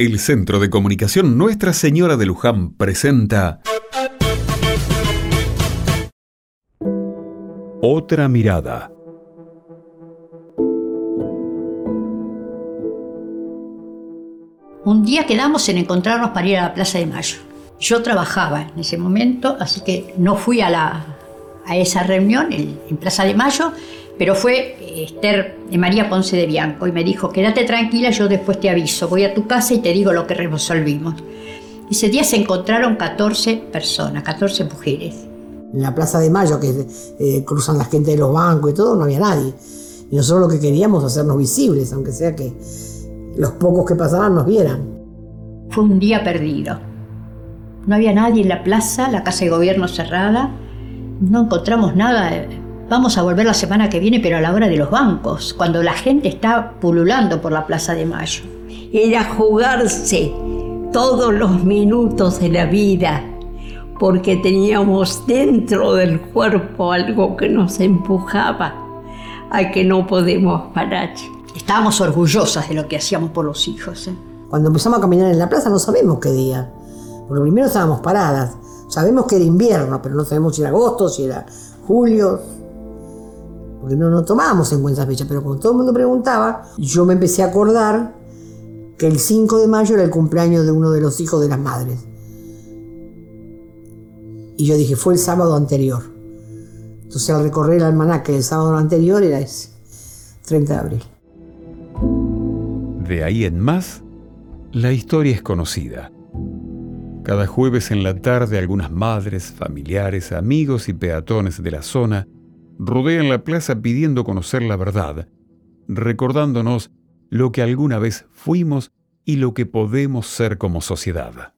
El Centro de Comunicación Nuestra Señora de Luján presenta Otra mirada. Un día quedamos en encontrarnos para ir a la Plaza de Mayo. Yo trabajaba en ese momento, así que no fui a, la, a esa reunión en, Plaza de Mayo, pero fue Esther de María Ponce de Bianco y me dijo, quédate tranquila, yo después te aviso, voy a tu casa y te digo lo que resolvimos. Ese día se encontraron 14 personas, 14 mujeres. En la Plaza de Mayo, que eh, cruzan la gente de los bancos y todo, no había nadie. Y nosotros lo que queríamos hacernos visibles, aunque sea que los pocos que pasaban nos vieran. Fue un día perdido. No había nadie en la plaza, la casa de gobierno cerrada. No encontramos nada. Vamos a volver la semana que viene, pero a la hora de los bancos, cuando la gente está pululando por la Plaza de Mayo. Era jugarse todos los minutos de la vida, porque teníamos dentro del cuerpo algo que nos empujaba a que no podemos parar. Estábamos orgullosas de lo que hacíamos por los hijos. ¿eh? Cuando empezamos a caminar en la plaza no sabemos qué día, porque primero estábamos paradas. Sabemos que era invierno, pero no sabemos si era agosto, si era julio, porque no nos tomábamos en cuenta esa fecha, pero cuando todo el mundo preguntaba, yo me empecé a acordar que el 5 de mayo era el cumpleaños de uno de los hijos de las madres. Y yo dije, fue el sábado anterior. Entonces al recorrer el almanaque del sábado anterior era ese, 30 de abril. De ahí en más, la historia es conocida. Cada jueves en la tarde algunas madres, familiares, amigos y peatones de la zona rodean la plaza pidiendo conocer la verdad, recordándonos lo que alguna vez fuimos y lo que podemos ser como sociedad.